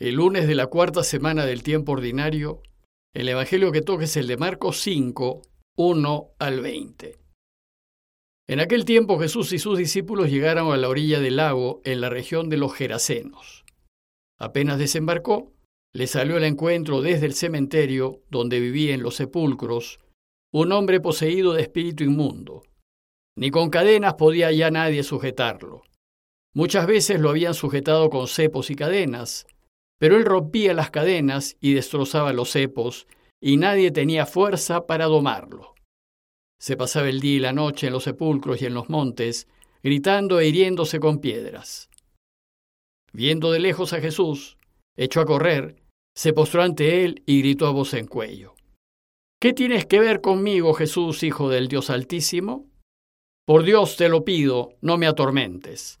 El lunes de la cuarta semana del tiempo ordinario, el Evangelio que toca es el de Marcos 5, 1 al 20. En aquel tiempo Jesús y sus discípulos llegaron a la orilla del lago en la región de los Gerasenos. Apenas desembarcó, le salió al encuentro desde el cementerio donde vivía en los sepulcros un hombre poseído de espíritu inmundo. Ni con cadenas podía ya nadie sujetarlo. Muchas veces lo habían sujetado con cepos y cadenas, pero él rompía las cadenas y destrozaba los cepos, y nadie tenía fuerza para domarlo. Se pasaba el día y la noche en los sepulcros y en los montes, gritando e hiriéndose con piedras. Viendo de lejos a Jesús, echó a correr, se postró ante él y gritó a voz en cuello. ¿Qué tienes que ver conmigo, Jesús, Hijo del Dios Altísimo? Por Dios te lo pido, no me atormentes.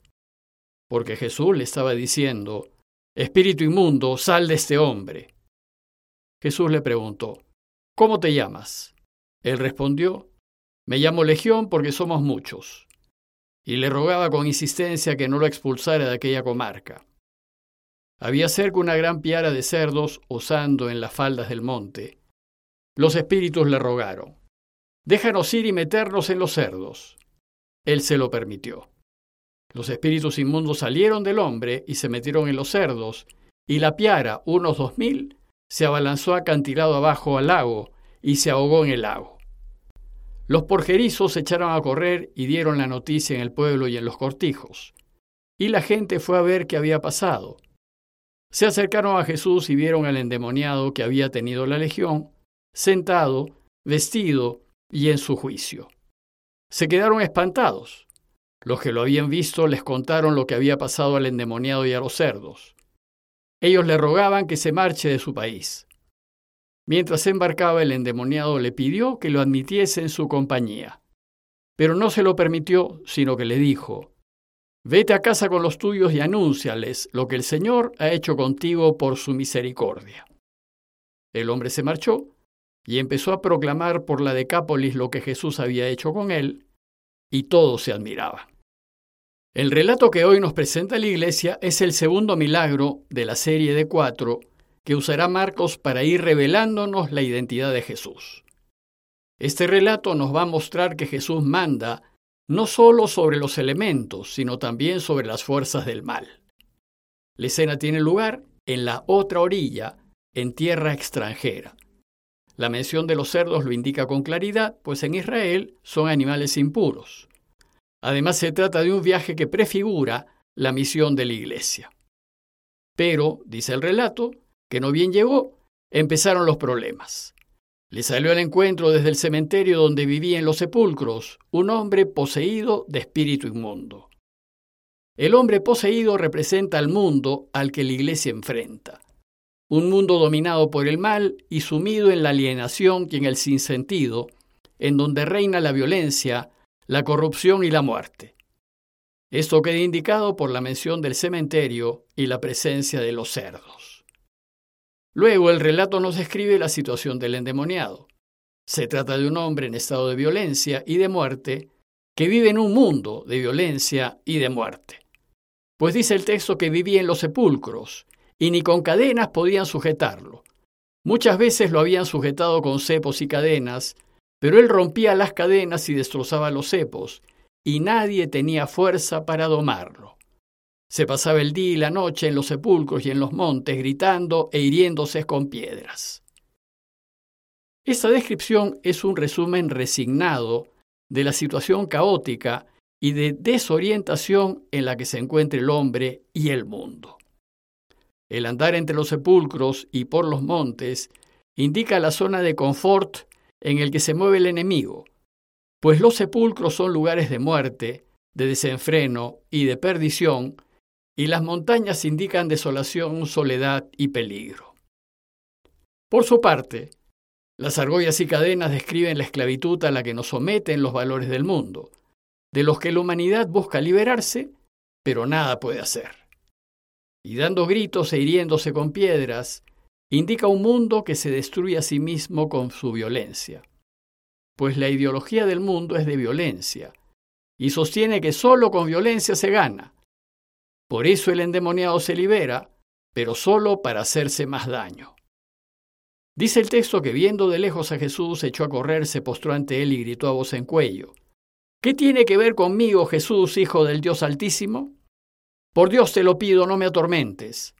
Porque Jesús le estaba diciendo, Espíritu inmundo, sal de este hombre. Jesús le preguntó, ¿Cómo te llamas? Él respondió, Me llamo Legión porque somos muchos. Y le rogaba con insistencia que no lo expulsara de aquella comarca. Había cerca una gran piara de cerdos osando en las faldas del monte. Los espíritus le rogaron, Déjanos ir y meternos en los cerdos. Él se lo permitió. Los espíritus inmundos salieron del hombre y se metieron en los cerdos, y la piara, unos dos mil, se abalanzó acantilado abajo al lago y se ahogó en el lago. Los porjerizos echaron a correr y dieron la noticia en el pueblo y en los cortijos. Y la gente fue a ver qué había pasado. Se acercaron a Jesús y vieron al endemoniado que había tenido la legión, sentado, vestido y en su juicio. Se quedaron espantados. Los que lo habían visto les contaron lo que había pasado al endemoniado y a los cerdos. Ellos le rogaban que se marche de su país. Mientras embarcaba, el endemoniado le pidió que lo admitiese en su compañía. Pero no se lo permitió, sino que le dijo, Vete a casa con los tuyos y anúnciales lo que el Señor ha hecho contigo por su misericordia. El hombre se marchó y empezó a proclamar por la Decápolis lo que Jesús había hecho con él, y todos se admiraban. El relato que hoy nos presenta la Iglesia es el segundo milagro de la serie de cuatro que usará Marcos para ir revelándonos la identidad de Jesús. Este relato nos va a mostrar que Jesús manda no solo sobre los elementos, sino también sobre las fuerzas del mal. La escena tiene lugar en la otra orilla, en tierra extranjera. La mención de los cerdos lo indica con claridad, pues en Israel son animales impuros. Además, se trata de un viaje que prefigura la misión de la Iglesia. Pero, dice el relato, que no bien llegó, empezaron los problemas. Le salió al encuentro desde el cementerio donde vivía en los sepulcros un hombre poseído de espíritu inmundo. El hombre poseído representa al mundo al que la Iglesia enfrenta. Un mundo dominado por el mal y sumido en la alienación y en el sinsentido, en donde reina la violencia, la corrupción y la muerte. Esto queda indicado por la mención del cementerio y la presencia de los cerdos. Luego el relato nos describe la situación del endemoniado. Se trata de un hombre en estado de violencia y de muerte que vive en un mundo de violencia y de muerte. Pues dice el texto que vivía en los sepulcros y ni con cadenas podían sujetarlo. Muchas veces lo habían sujetado con cepos y cadenas, pero él rompía las cadenas y destrozaba los cepos, y nadie tenía fuerza para domarlo. Se pasaba el día y la noche en los sepulcros y en los montes gritando e hiriéndose con piedras. Esta descripción es un resumen resignado de la situación caótica y de desorientación en la que se encuentra el hombre y el mundo. El andar entre los sepulcros y por los montes indica la zona de confort en el que se mueve el enemigo, pues los sepulcros son lugares de muerte, de desenfreno y de perdición, y las montañas indican desolación, soledad y peligro. Por su parte, las argollas y cadenas describen la esclavitud a la que nos someten los valores del mundo, de los que la humanidad busca liberarse, pero nada puede hacer. Y dando gritos e hiriéndose con piedras, indica un mundo que se destruye a sí mismo con su violencia. Pues la ideología del mundo es de violencia, y sostiene que solo con violencia se gana. Por eso el endemoniado se libera, pero solo para hacerse más daño. Dice el texto que viendo de lejos a Jesús, echó a correr, se postró ante él y gritó a voz en cuello. ¿Qué tiene que ver conmigo, Jesús, Hijo del Dios Altísimo? Por Dios te lo pido, no me atormentes.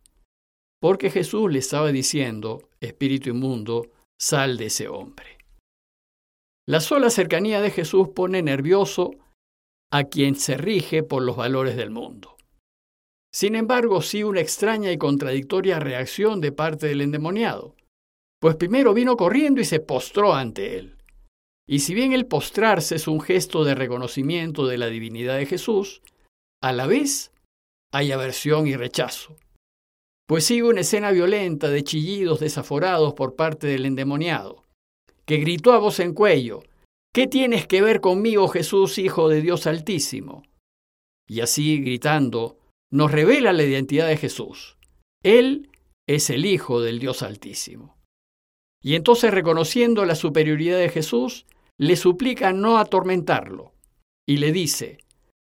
Porque Jesús le estaba diciendo, Espíritu inmundo, sal de ese hombre. La sola cercanía de Jesús pone nervioso a quien se rige por los valores del mundo. Sin embargo, sí una extraña y contradictoria reacción de parte del endemoniado, pues primero vino corriendo y se postró ante él. Y si bien el postrarse es un gesto de reconocimiento de la divinidad de Jesús, a la vez hay aversión y rechazo. Pues sigue una escena violenta de chillidos desaforados por parte del endemoniado, que gritó a voz en cuello, ¿Qué tienes que ver conmigo, Jesús, Hijo de Dios Altísimo? Y así, gritando, nos revela la identidad de Jesús. Él es el Hijo del Dios Altísimo. Y entonces, reconociendo la superioridad de Jesús, le suplica no atormentarlo, y le dice,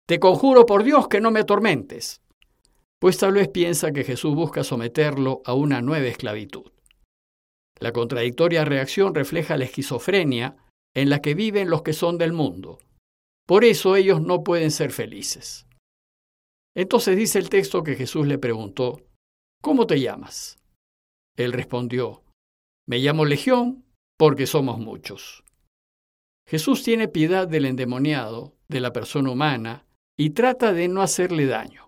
Te conjuro por Dios que no me atormentes, pues tal vez piensa que Jesús busca someterlo a una nueva esclavitud. La contradictoria reacción refleja la esquizofrenia en la que viven los que son del mundo. Por eso ellos no pueden ser felices. Entonces dice el texto que Jesús le preguntó, ¿Cómo te llamas? Él respondió, Me llamo Legión porque somos muchos. Jesús tiene piedad del endemoniado, de la persona humana, y trata de no hacerle daño.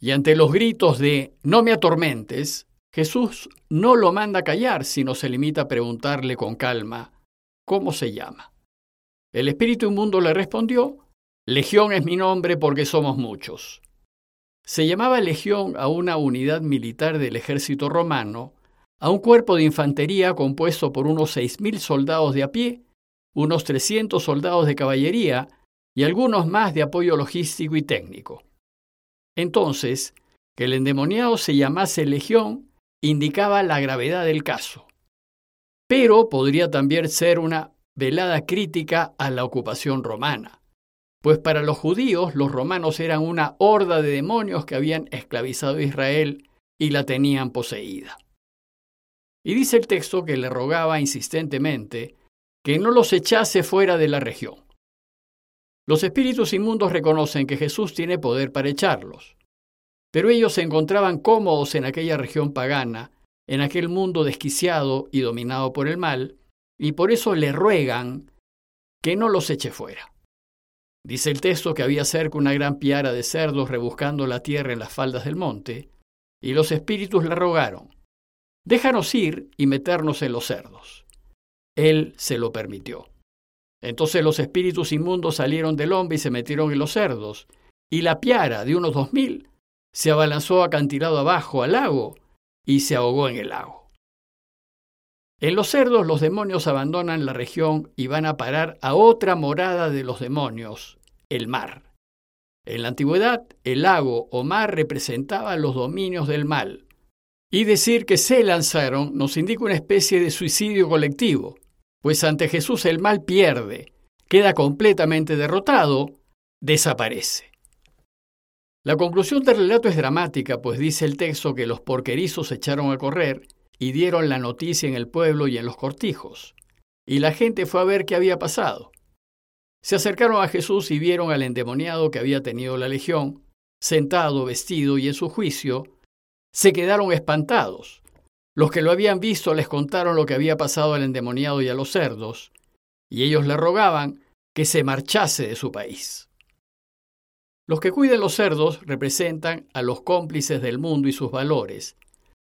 Y ante los gritos de No me atormentes, Jesús no lo manda callar, sino se limita a preguntarle con calma, ¿Cómo se llama? El espíritu inmundo le respondió, Legión es mi nombre porque somos muchos. Se llamaba legión a una unidad militar del ejército romano, a un cuerpo de infantería compuesto por unos 6.000 soldados de a pie, unos 300 soldados de caballería y algunos más de apoyo logístico y técnico. Entonces, que el endemoniado se llamase legión indicaba la gravedad del caso, pero podría también ser una velada crítica a la ocupación romana pues para los judíos los romanos eran una horda de demonios que habían esclavizado a Israel y la tenían poseída. Y dice el texto que le rogaba insistentemente que no los echase fuera de la región. Los espíritus inmundos reconocen que Jesús tiene poder para echarlos, pero ellos se encontraban cómodos en aquella región pagana, en aquel mundo desquiciado y dominado por el mal, y por eso le ruegan que no los eche fuera. Dice el texto que había cerca una gran piara de cerdos rebuscando la tierra en las faldas del monte, y los espíritus le rogaron, déjanos ir y meternos en los cerdos. Él se lo permitió. Entonces los espíritus inmundos salieron del hombre y se metieron en los cerdos, y la piara de unos dos mil se abalanzó acantilado abajo al lago y se ahogó en el lago. En los cerdos los demonios abandonan la región y van a parar a otra morada de los demonios, el mar. En la antigüedad, el lago o mar representaba los dominios del mal. Y decir que se lanzaron nos indica una especie de suicidio colectivo, pues ante Jesús el mal pierde, queda completamente derrotado, desaparece. La conclusión del relato es dramática, pues dice el texto que los porquerizos se echaron a correr y dieron la noticia en el pueblo y en los cortijos. Y la gente fue a ver qué había pasado. Se acercaron a Jesús y vieron al endemoniado que había tenido la legión, sentado, vestido y en su juicio. Se quedaron espantados. Los que lo habían visto les contaron lo que había pasado al endemoniado y a los cerdos, y ellos le rogaban que se marchase de su país. Los que cuiden los cerdos representan a los cómplices del mundo y sus valores,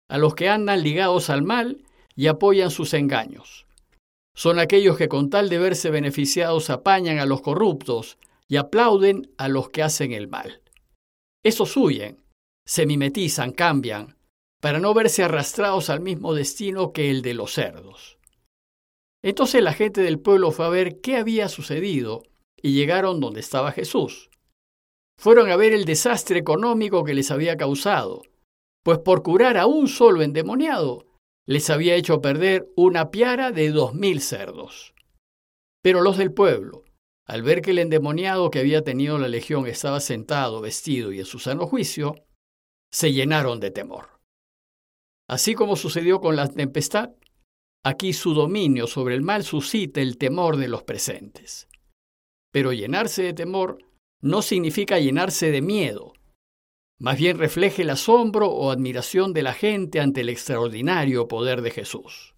a los que andan ligados al mal y apoyan sus engaños. Son aquellos que con tal de verse beneficiados apañan a los corruptos y aplauden a los que hacen el mal. Esos huyen, se mimetizan, cambian, para no verse arrastrados al mismo destino que el de los cerdos. Entonces la gente del pueblo fue a ver qué había sucedido y llegaron donde estaba Jesús. Fueron a ver el desastre económico que les había causado, pues por curar a un solo endemoniado les había hecho perder una piara de dos mil cerdos. Pero los del pueblo, al ver que el endemoniado que había tenido la legión estaba sentado, vestido y en su sano juicio, se llenaron de temor. Así como sucedió con la tempestad, aquí su dominio sobre el mal suscita el temor de los presentes. Pero llenarse de temor no significa llenarse de miedo, más bien refleja el asombro o admiración de la gente ante el extraordinario poder de Jesús.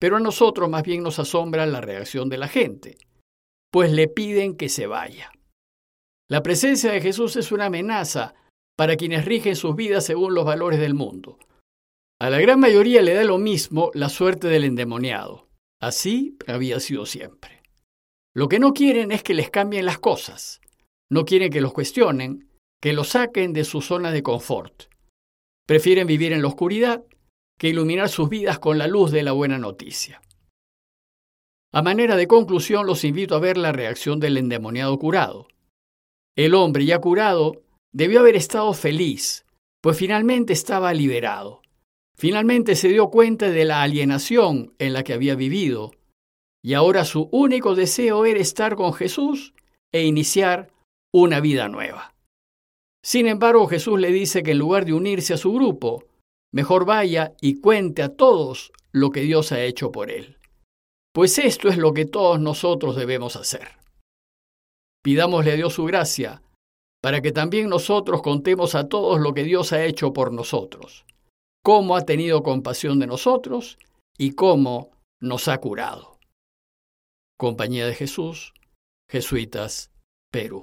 Pero a nosotros más bien nos asombra la reacción de la gente, pues le piden que se vaya. La presencia de Jesús es una amenaza para quienes rigen sus vidas según los valores del mundo. A la gran mayoría le da lo mismo la suerte del endemoniado. Así había sido siempre. Lo que no quieren es que les cambien las cosas. No quieren que los cuestionen, que los saquen de su zona de confort. Prefieren vivir en la oscuridad que iluminar sus vidas con la luz de la buena noticia. A manera de conclusión, los invito a ver la reacción del endemoniado curado. El hombre ya curado debió haber estado feliz, pues finalmente estaba liberado. Finalmente se dio cuenta de la alienación en la que había vivido, y ahora su único deseo era estar con Jesús e iniciar una vida nueva. Sin embargo, Jesús le dice que en lugar de unirse a su grupo, mejor vaya y cuente a todos lo que Dios ha hecho por él. Pues esto es lo que todos nosotros debemos hacer. Pidámosle a Dios su gracia para que también nosotros contemos a todos lo que Dios ha hecho por nosotros, cómo ha tenido compasión de nosotros y cómo nos ha curado. Compañía de Jesús, Jesuitas, Perú.